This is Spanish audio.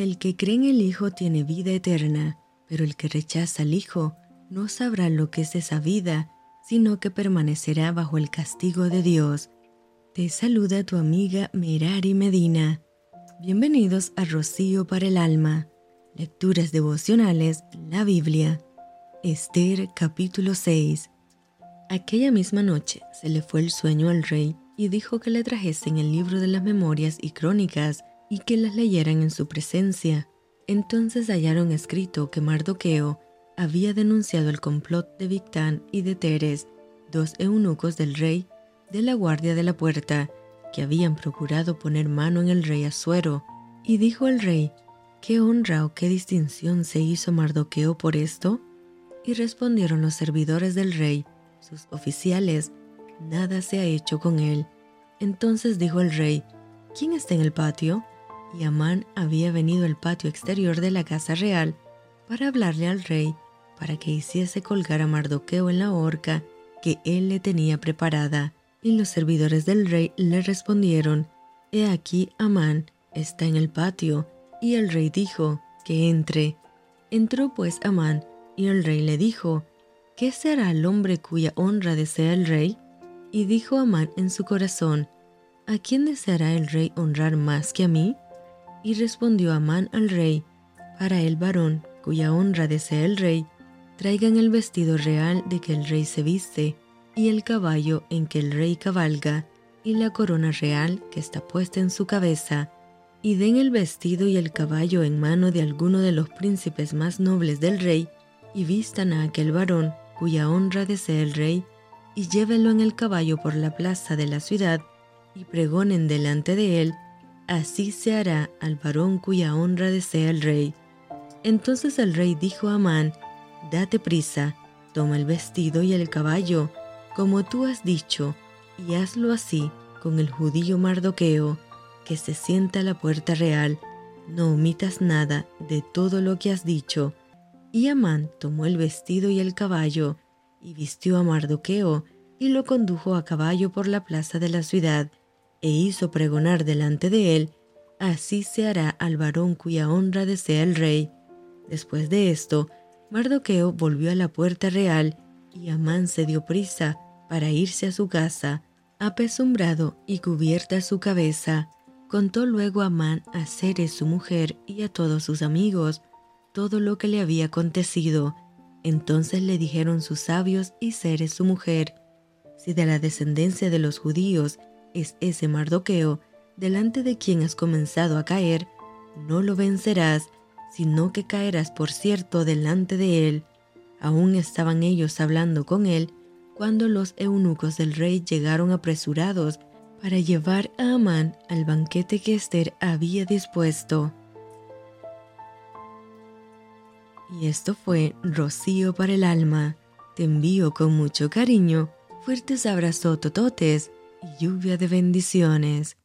El que cree en el Hijo tiene vida eterna, pero el que rechaza al Hijo no sabrá lo que es esa vida, sino que permanecerá bajo el castigo de Dios. Te saluda tu amiga Merari Medina. Bienvenidos a Rocío para el Alma. Lecturas devocionales, la Biblia. Esther capítulo 6. Aquella misma noche se le fue el sueño al rey y dijo que le trajesen el libro de las memorias y crónicas y que las leyeran en su presencia. Entonces hallaron escrito que Mardoqueo había denunciado el complot de Victán y de Teres, dos eunucos del rey, de la guardia de la puerta, que habían procurado poner mano en el rey Asuero. Y dijo el rey, ¿qué honra o qué distinción se hizo Mardoqueo por esto? Y respondieron los servidores del rey, sus oficiales, nada se ha hecho con él. Entonces dijo el rey, ¿quién está en el patio? Y Amán había venido al patio exterior de la casa real para hablarle al rey para que hiciese colgar a Mardoqueo en la horca que él le tenía preparada. Y los servidores del rey le respondieron, He aquí Amán está en el patio. Y el rey dijo, que entre. Entró pues Amán, y el rey le dijo, ¿qué será el hombre cuya honra desea el rey? Y dijo Amán en su corazón, ¿a quién deseará el rey honrar más que a mí? Y respondió Amán al rey, para el varón cuya honra desea el rey, traigan el vestido real de que el rey se viste, y el caballo en que el rey cabalga, y la corona real que está puesta en su cabeza, y den el vestido y el caballo en mano de alguno de los príncipes más nobles del rey, y vistan a aquel varón cuya honra desea el rey, y llévenlo en el caballo por la plaza de la ciudad, y pregonen delante de él así se hará al varón cuya honra desea el rey. Entonces el rey dijo a Amán, Date prisa, toma el vestido y el caballo, como tú has dicho, y hazlo así con el judío Mardoqueo, que se sienta a la puerta real. No omitas nada de todo lo que has dicho. Y Amán tomó el vestido y el caballo, y vistió a Mardoqueo, y lo condujo a caballo por la plaza de la ciudad, e hizo pregonar delante de él, así se hará al varón cuya honra desea el rey. Después de esto, Mardoqueo volvió a la puerta real y Amán se dio prisa para irse a su casa, apesumbrado y cubierta su cabeza. Contó luego Amán a Ceres su mujer y a todos sus amigos todo lo que le había acontecido. Entonces le dijeron sus sabios y Ceres su mujer, si de la descendencia de los judíos es ese Mardoqueo, delante de quien has comenzado a caer, no lo vencerás, sino que caerás por cierto delante de él. Aún estaban ellos hablando con él, cuando los eunucos del rey llegaron apresurados para llevar a Amán al banquete que Esther había dispuesto. Y esto fue Rocío para el alma. Te envío con mucho cariño, fuertes abrazos tototes lluvia de bendiciones.